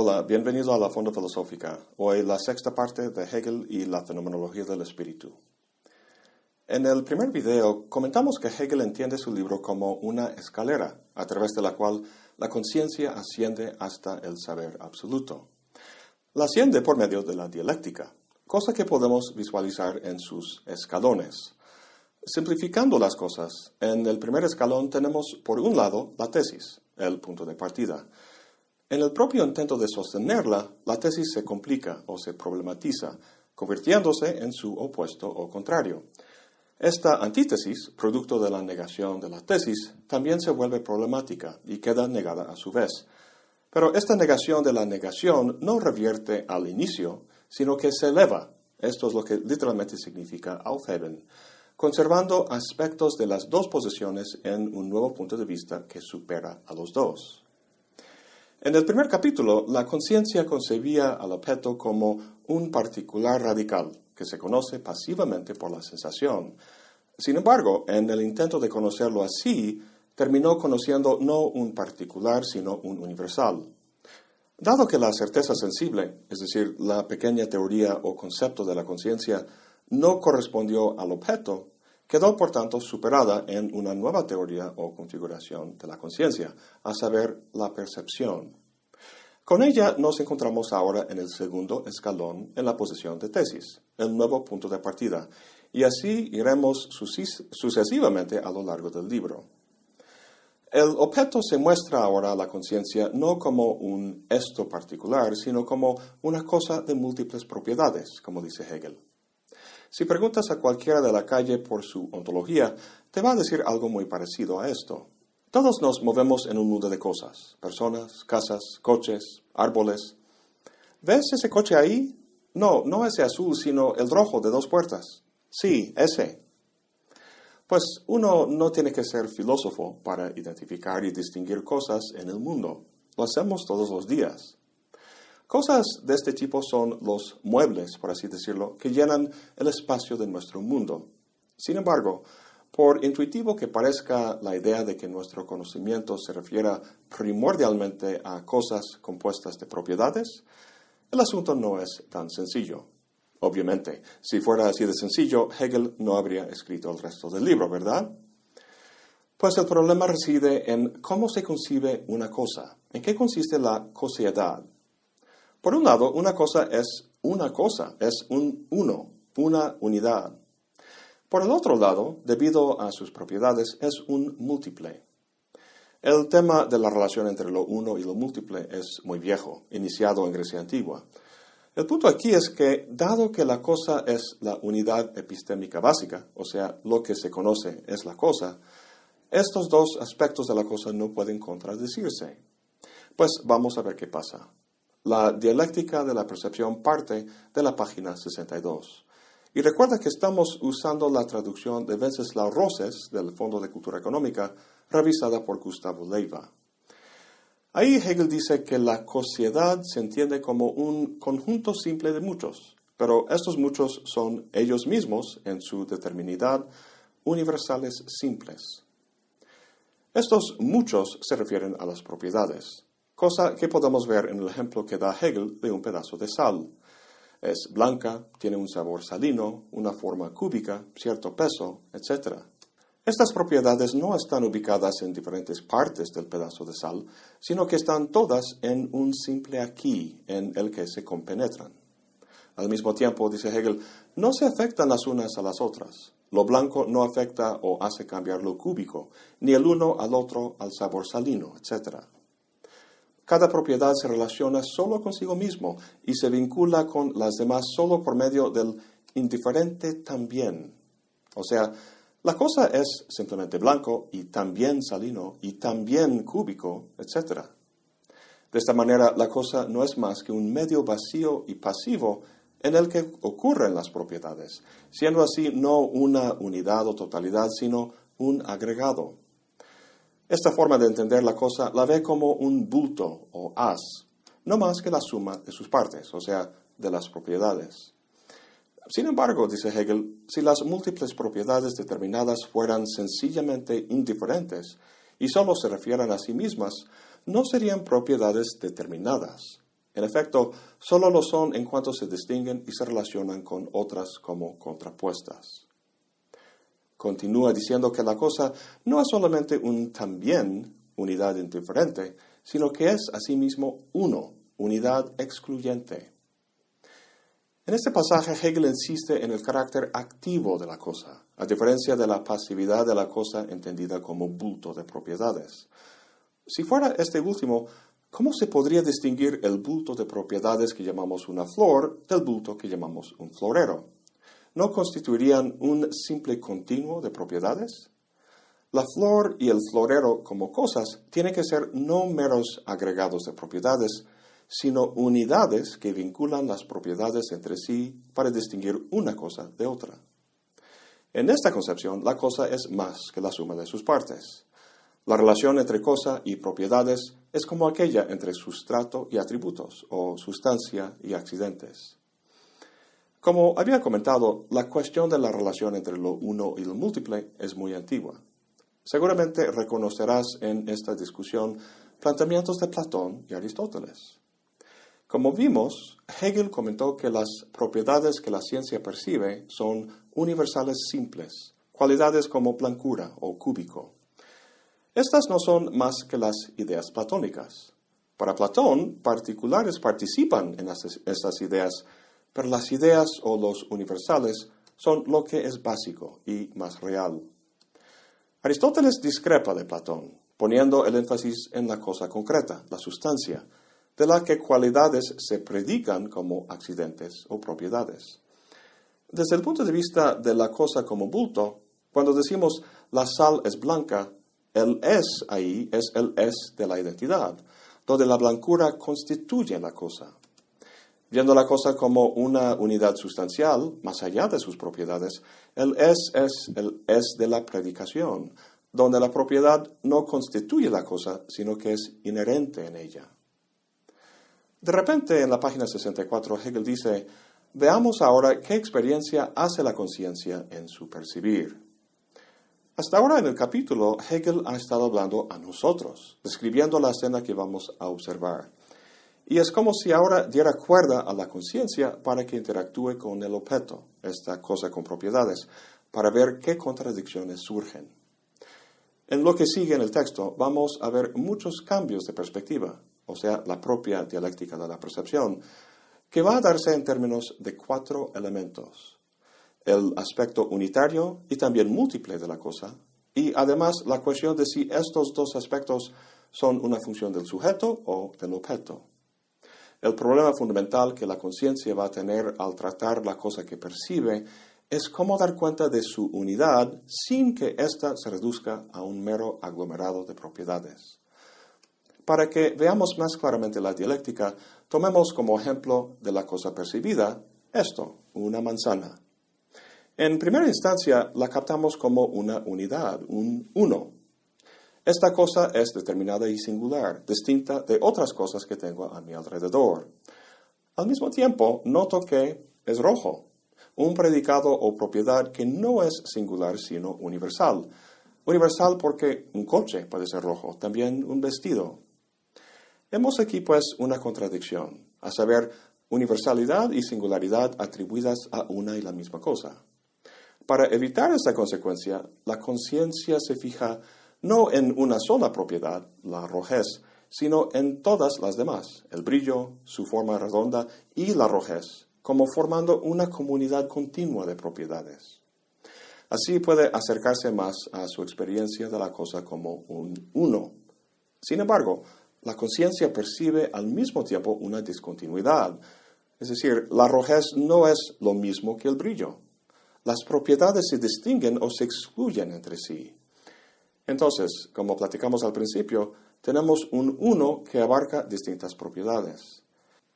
Hola, bienvenido a la Fonda Filosófica. Hoy la sexta parte de Hegel y la fenomenología del espíritu. En el primer video comentamos que Hegel entiende su libro como una escalera a través de la cual la conciencia asciende hasta el saber absoluto. La asciende por medio de la dialéctica, cosa que podemos visualizar en sus escalones. Simplificando las cosas, en el primer escalón tenemos por un lado la tesis, el punto de partida. En el propio intento de sostenerla, la tesis se complica o se problematiza, convirtiéndose en su opuesto o contrario. Esta antítesis, producto de la negación de la tesis, también se vuelve problemática y queda negada a su vez. Pero esta negación de la negación no revierte al inicio, sino que se eleva. Esto es lo que literalmente significa aufheben, conservando aspectos de las dos posiciones en un nuevo punto de vista que supera a los dos. En el primer capítulo, la conciencia concebía al objeto como un particular radical, que se conoce pasivamente por la sensación. Sin embargo, en el intento de conocerlo así, terminó conociendo no un particular, sino un universal. Dado que la certeza sensible, es decir, la pequeña teoría o concepto de la conciencia, no correspondió al objeto, quedó por tanto superada en una nueva teoría o configuración de la conciencia, a saber, la percepción. Con ella nos encontramos ahora en el segundo escalón en la posición de tesis, el nuevo punto de partida, y así iremos sucesivamente a lo largo del libro. El objeto se muestra ahora a la conciencia no como un esto particular, sino como una cosa de múltiples propiedades, como dice Hegel. Si preguntas a cualquiera de la calle por su ontología, te va a decir algo muy parecido a esto. Todos nos movemos en un mundo de cosas, personas, casas, coches, árboles. ¿Ves ese coche ahí? No, no ese azul, sino el rojo de dos puertas. Sí, ese. Pues uno no tiene que ser filósofo para identificar y distinguir cosas en el mundo. Lo hacemos todos los días. Cosas de este tipo son los muebles, por así decirlo, que llenan el espacio de nuestro mundo. Sin embargo, por intuitivo que parezca la idea de que nuestro conocimiento se refiera primordialmente a cosas compuestas de propiedades, el asunto no es tan sencillo. Obviamente, si fuera así de sencillo, Hegel no habría escrito el resto del libro, ¿verdad? Pues el problema reside en cómo se concibe una cosa, en qué consiste la cosiedad. Por un lado, una cosa es una cosa, es un uno, una unidad. Por el otro lado, debido a sus propiedades, es un múltiple. El tema de la relación entre lo uno y lo múltiple es muy viejo, iniciado en Grecia antigua. El punto aquí es que, dado que la cosa es la unidad epistémica básica, o sea, lo que se conoce es la cosa, estos dos aspectos de la cosa no pueden contradecirse. Pues vamos a ver qué pasa. La dialéctica de la percepción parte de la página 62. Y recuerda que estamos usando la traducción de Wenceslao Roses del Fondo de Cultura Económica, revisada por Gustavo Leiva. Ahí Hegel dice que la sociedad se entiende como un conjunto simple de muchos, pero estos muchos son ellos mismos, en su determinidad, universales simples. Estos muchos se refieren a las propiedades, cosa que podemos ver en el ejemplo que da Hegel de un pedazo de sal. Es blanca, tiene un sabor salino, una forma cúbica, cierto peso, etc. Estas propiedades no están ubicadas en diferentes partes del pedazo de sal, sino que están todas en un simple aquí en el que se compenetran. Al mismo tiempo, dice Hegel, no se afectan las unas a las otras. Lo blanco no afecta o hace cambiar lo cúbico, ni el uno al otro al sabor salino, etc. Cada propiedad se relaciona solo consigo mismo y se vincula con las demás solo por medio del indiferente también. O sea, la cosa es simplemente blanco y también salino y también cúbico, etc. De esta manera, la cosa no es más que un medio vacío y pasivo en el que ocurren las propiedades, siendo así no una unidad o totalidad, sino un agregado. Esta forma de entender la cosa la ve como un bulto o as, no más que la suma de sus partes, o sea, de las propiedades. Sin embargo, dice Hegel, si las múltiples propiedades determinadas fueran sencillamente indiferentes y solo se refieran a sí mismas, no serían propiedades determinadas. En efecto, solo lo son en cuanto se distinguen y se relacionan con otras como contrapuestas. Continúa diciendo que la cosa no es solamente un también, unidad indiferente, sino que es asimismo uno, unidad excluyente. En este pasaje Hegel insiste en el carácter activo de la cosa, a diferencia de la pasividad de la cosa entendida como bulto de propiedades. Si fuera este último, ¿cómo se podría distinguir el bulto de propiedades que llamamos una flor del bulto que llamamos un florero? ¿No constituirían un simple continuo de propiedades? La flor y el florero como cosas tienen que ser no meros agregados de propiedades, sino unidades que vinculan las propiedades entre sí para distinguir una cosa de otra. En esta concepción, la cosa es más que la suma de sus partes. La relación entre cosa y propiedades es como aquella entre sustrato y atributos, o sustancia y accidentes. Como había comentado, la cuestión de la relación entre lo uno y lo múltiple es muy antigua. Seguramente reconocerás en esta discusión planteamientos de Platón y Aristóteles. Como vimos, Hegel comentó que las propiedades que la ciencia percibe son universales simples, cualidades como blancura o cúbico. Estas no son más que las ideas platónicas. Para Platón, particulares participan en estas ideas, pero las ideas o los universales son lo que es básico y más real. Aristóteles discrepa de Platón, poniendo el énfasis en la cosa concreta, la sustancia, de la que cualidades se predican como accidentes o propiedades. Desde el punto de vista de la cosa como bulto, cuando decimos la sal es blanca, el es ahí es el es de la identidad, donde la blancura constituye la cosa. Viendo la cosa como una unidad sustancial, más allá de sus propiedades, el es es el es de la predicación, donde la propiedad no constituye la cosa, sino que es inherente en ella. De repente, en la página 64, Hegel dice, veamos ahora qué experiencia hace la conciencia en su percibir. Hasta ahora en el capítulo, Hegel ha estado hablando a nosotros, describiendo la escena que vamos a observar. Y es como si ahora diera cuerda a la conciencia para que interactúe con el objeto, esta cosa con propiedades, para ver qué contradicciones surgen. En lo que sigue en el texto vamos a ver muchos cambios de perspectiva, o sea, la propia dialéctica de la percepción, que va a darse en términos de cuatro elementos el aspecto unitario y también múltiple de la cosa, y además la cuestión de si estos dos aspectos son una función del sujeto o del objeto. El problema fundamental que la conciencia va a tener al tratar la cosa que percibe es cómo dar cuenta de su unidad sin que ésta se reduzca a un mero aglomerado de propiedades. Para que veamos más claramente la dialéctica, tomemos como ejemplo de la cosa percibida esto, una manzana. En primera instancia, la captamos como una unidad, un uno. Esta cosa es determinada y singular, distinta de otras cosas que tengo a mi alrededor. Al mismo tiempo, noto que es rojo, un predicado o propiedad que no es singular sino universal. Universal porque un coche puede ser rojo, también un vestido. Hemos aquí pues una contradicción, a saber, universalidad y singularidad atribuidas a una y la misma cosa. Para evitar esta consecuencia, la conciencia se fija no en una sola propiedad, la rojez, sino en todas las demás, el brillo, su forma redonda y la rojez, como formando una comunidad continua de propiedades. Así puede acercarse más a su experiencia de la cosa como un uno. Sin embargo, la conciencia percibe al mismo tiempo una discontinuidad, es decir, la rojez no es lo mismo que el brillo las propiedades se distinguen o se excluyen entre sí. Entonces, como platicamos al principio, tenemos un uno que abarca distintas propiedades.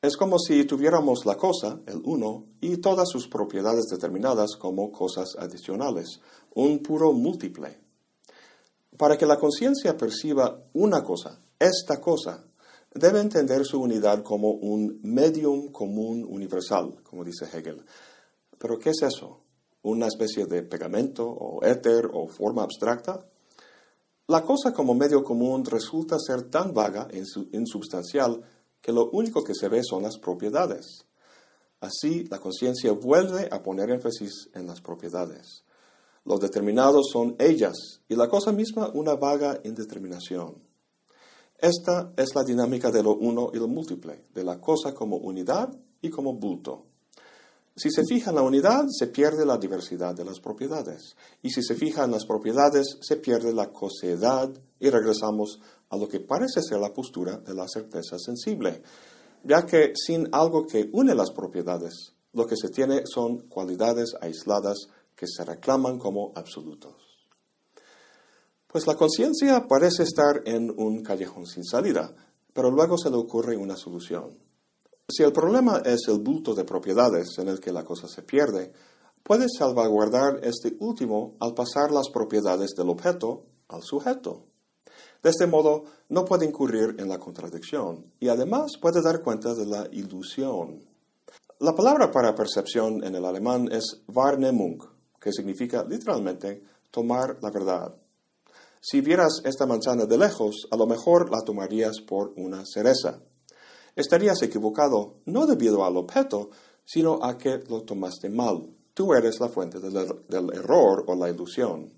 Es como si tuviéramos la cosa, el uno, y todas sus propiedades determinadas como cosas adicionales, un puro múltiple. Para que la conciencia perciba una cosa, esta cosa, debe entender su unidad como un medium común universal, como dice Hegel. Pero ¿qué es eso? una especie de pegamento o éter o forma abstracta, la cosa como medio común resulta ser tan vaga e insubstancial que lo único que se ve son las propiedades. Así, la conciencia vuelve a poner énfasis en las propiedades. Los determinados son ellas y la cosa misma una vaga indeterminación. Esta es la dinámica de lo uno y lo múltiple, de la cosa como unidad y como bulto. Si se fija en la unidad, se pierde la diversidad de las propiedades. Y si se fija en las propiedades, se pierde la cosedad y regresamos a lo que parece ser la postura de la certeza sensible, ya que sin algo que une las propiedades, lo que se tiene son cualidades aisladas que se reclaman como absolutos. Pues la conciencia parece estar en un callejón sin salida, pero luego se le ocurre una solución. Si el problema es el bulto de propiedades en el que la cosa se pierde, puedes salvaguardar este último al pasar las propiedades del objeto al sujeto. De este modo, no puede incurrir en la contradicción y además puede dar cuenta de la ilusión. La palabra para percepción en el alemán es Wahrnehmung, que significa literalmente tomar la verdad. Si vieras esta manzana de lejos, a lo mejor la tomarías por una cereza estarías equivocado no debido al objeto, sino a que lo tomaste mal. Tú eres la fuente del, del, error o la ilusión.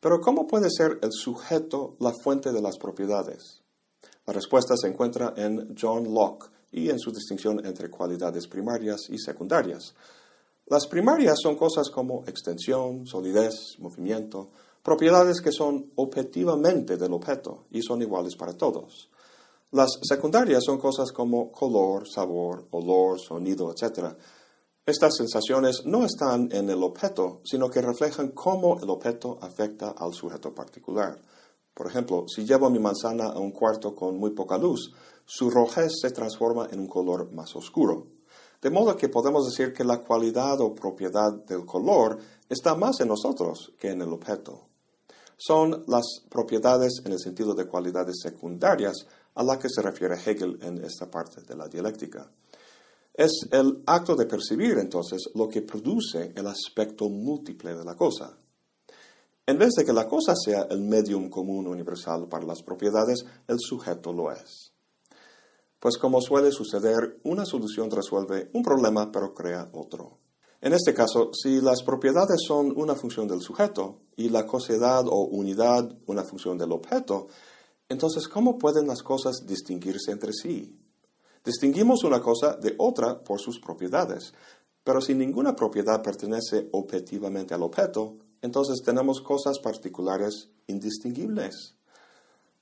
Pero ¿cómo puede ser el sujeto la fuente de las propiedades? La respuesta se encuentra en John Locke y en su distinción entre cualidades primarias y secundarias. Las primarias son cosas como extensión, solidez, movimiento, propiedades que son objetivamente del objeto y son iguales para todos. Las secundarias son cosas como color, sabor, olor, sonido, etc. Estas sensaciones no están en el objeto, sino que reflejan cómo el objeto afecta al sujeto particular. Por ejemplo, si llevo mi manzana a un cuarto con muy poca luz, su rojez se transforma en un color más oscuro. De modo que podemos decir que la cualidad o propiedad del color está más en nosotros que en el objeto. Son las propiedades en el sentido de cualidades secundarias a la que se refiere Hegel en esta parte de la dialéctica. Es el acto de percibir entonces lo que produce el aspecto múltiple de la cosa. En vez de que la cosa sea el medium común universal para las propiedades, el sujeto lo es. Pues como suele suceder, una solución resuelve un problema pero crea otro. En este caso, si las propiedades son una función del sujeto y la cosidad o unidad una función del objeto, entonces, ¿cómo pueden las cosas distinguirse entre sí? Distinguimos una cosa de otra por sus propiedades, pero si ninguna propiedad pertenece objetivamente al objeto, entonces tenemos cosas particulares indistinguibles.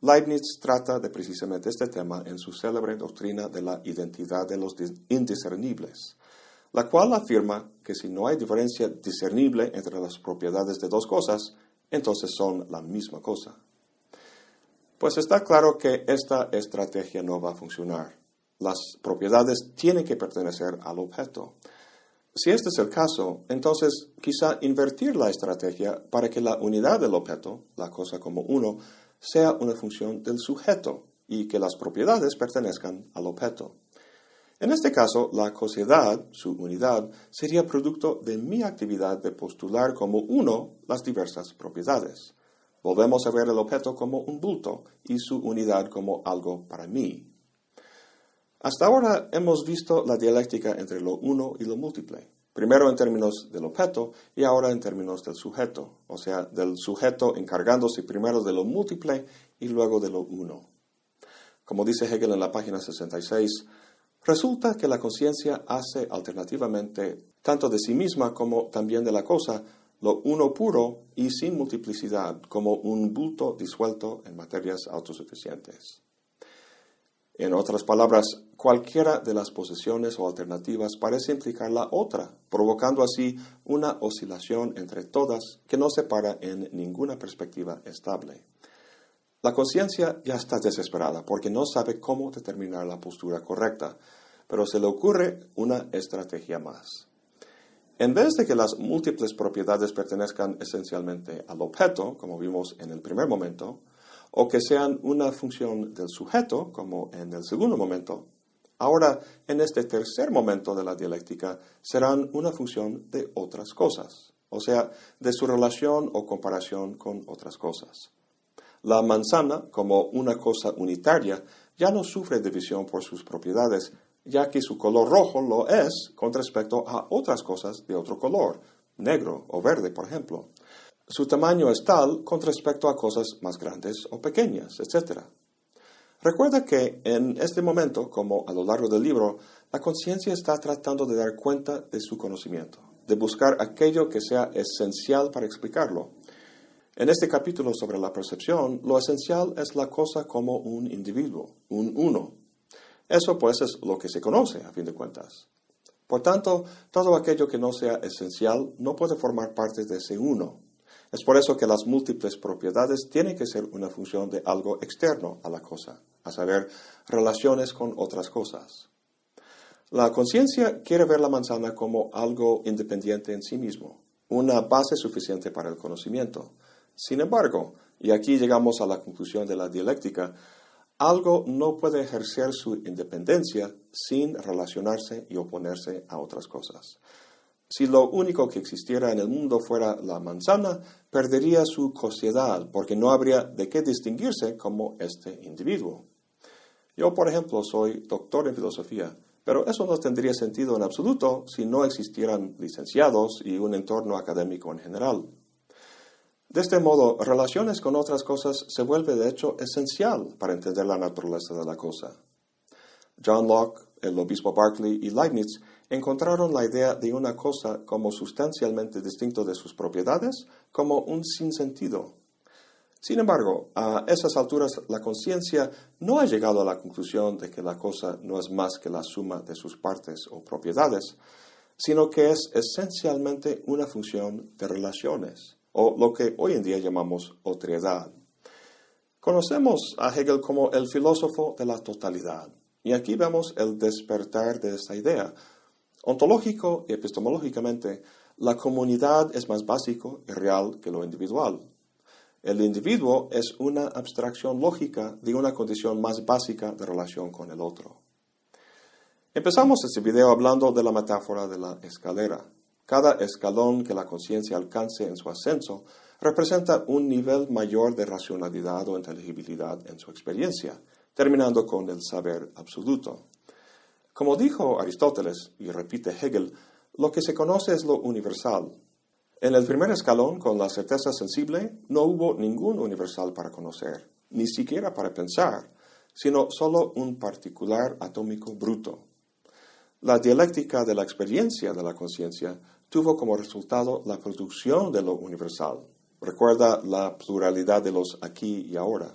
Leibniz trata de precisamente este tema en su célebre doctrina de la identidad de los indiscernibles, la cual afirma que si no hay diferencia discernible entre las propiedades de dos cosas, entonces son la misma cosa pues está claro que esta estrategia no va a funcionar. Las propiedades tienen que pertenecer al objeto. Si este es el caso, entonces quizá invertir la estrategia para que la unidad del objeto, la cosa como uno, sea una función del sujeto y que las propiedades pertenezcan al objeto. En este caso, la cosidad, su unidad, sería producto de mi actividad de postular como uno las diversas propiedades. Volvemos a ver el objeto como un bulto y su unidad como algo para mí. Hasta ahora hemos visto la dialéctica entre lo uno y lo múltiple, primero en términos del objeto y ahora en términos del sujeto, o sea, del sujeto encargándose primero de lo múltiple y luego de lo uno. Como dice Hegel en la página 66, resulta que la conciencia hace alternativamente tanto de sí misma como también de la cosa lo uno puro y sin multiplicidad, como un bulto disuelto en materias autosuficientes. En otras palabras, cualquiera de las posiciones o alternativas parece implicar la otra, provocando así una oscilación entre todas que no se para en ninguna perspectiva estable. La conciencia ya está desesperada porque no sabe cómo determinar la postura correcta, pero se le ocurre una estrategia más. En vez de que las múltiples propiedades pertenezcan esencialmente al objeto, como vimos en el primer momento, o que sean una función del sujeto, como en el segundo momento, ahora en este tercer momento de la dialéctica serán una función de otras cosas, o sea, de su relación o comparación con otras cosas. La manzana, como una cosa unitaria, ya no sufre división por sus propiedades, ya que su color rojo lo es con respecto a otras cosas de otro color, negro o verde, por ejemplo. Su tamaño es tal con respecto a cosas más grandes o pequeñas, etc. Recuerda que en este momento, como a lo largo del libro, la conciencia está tratando de dar cuenta de su conocimiento, de buscar aquello que sea esencial para explicarlo. En este capítulo sobre la percepción, lo esencial es la cosa como un individuo, un uno. Eso pues es lo que se conoce, a fin de cuentas. Por tanto, todo aquello que no sea esencial no puede formar parte de ese uno. Es por eso que las múltiples propiedades tienen que ser una función de algo externo a la cosa, a saber, relaciones con otras cosas. La conciencia quiere ver la manzana como algo independiente en sí mismo, una base suficiente para el conocimiento. Sin embargo, y aquí llegamos a la conclusión de la dialéctica, algo no puede ejercer su independencia sin relacionarse y oponerse a otras cosas. Si lo único que existiera en el mundo fuera la manzana, perdería su cosiedad, porque no habría de qué distinguirse como este individuo. Yo, por ejemplo, soy doctor en filosofía, pero eso no tendría sentido en absoluto si no existieran licenciados y un entorno académico en general. De este modo, relaciones con otras cosas se vuelve de hecho esencial para entender la naturaleza de la cosa. John Locke, el obispo Berkeley y Leibniz encontraron la idea de una cosa como sustancialmente distinto de sus propiedades como un sinsentido. Sin embargo, a esas alturas la conciencia no ha llegado a la conclusión de que la cosa no es más que la suma de sus partes o propiedades, sino que es esencialmente una función de relaciones o lo que hoy en día llamamos otredad. Conocemos a Hegel como el filósofo de la totalidad, y aquí vemos el despertar de esta idea. Ontológico y epistemológicamente, la comunidad es más básico y real que lo individual. El individuo es una abstracción lógica de una condición más básica de relación con el otro. Empezamos este video hablando de la metáfora de la escalera. Cada escalón que la conciencia alcance en su ascenso representa un nivel mayor de racionalidad o inteligibilidad en su experiencia, terminando con el saber absoluto. Como dijo Aristóteles, y repite Hegel, lo que se conoce es lo universal. En el primer escalón, con la certeza sensible, no hubo ningún universal para conocer, ni siquiera para pensar, sino solo un particular atómico bruto. La dialéctica de la experiencia de la conciencia tuvo como resultado la producción de lo universal. Recuerda la pluralidad de los aquí y ahora.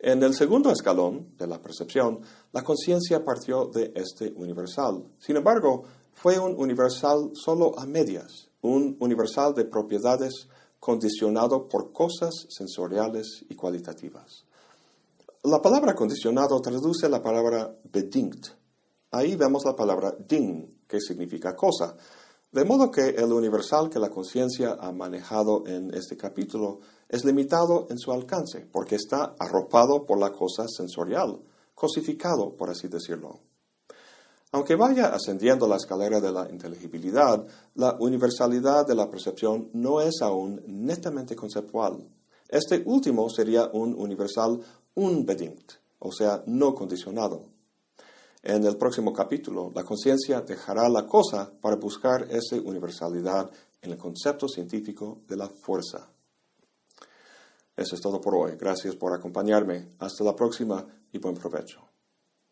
En el segundo escalón de la percepción, la conciencia partió de este universal. Sin embargo, fue un universal solo a medias, un universal de propiedades condicionado por cosas sensoriales y cualitativas. La palabra condicionado traduce la palabra bedingt. Ahí vemos la palabra ding, que significa cosa, de modo que el universal que la conciencia ha manejado en este capítulo es limitado en su alcance, porque está arropado por la cosa sensorial, cosificado, por así decirlo. Aunque vaya ascendiendo la escalera de la inteligibilidad, la universalidad de la percepción no es aún netamente conceptual. Este último sería un universal unbedingt, o sea, no condicionado. En el próximo capítulo, la conciencia dejará la cosa para buscar esa universalidad en el concepto científico de la fuerza. Eso es todo por hoy. Gracias por acompañarme. Hasta la próxima y buen provecho.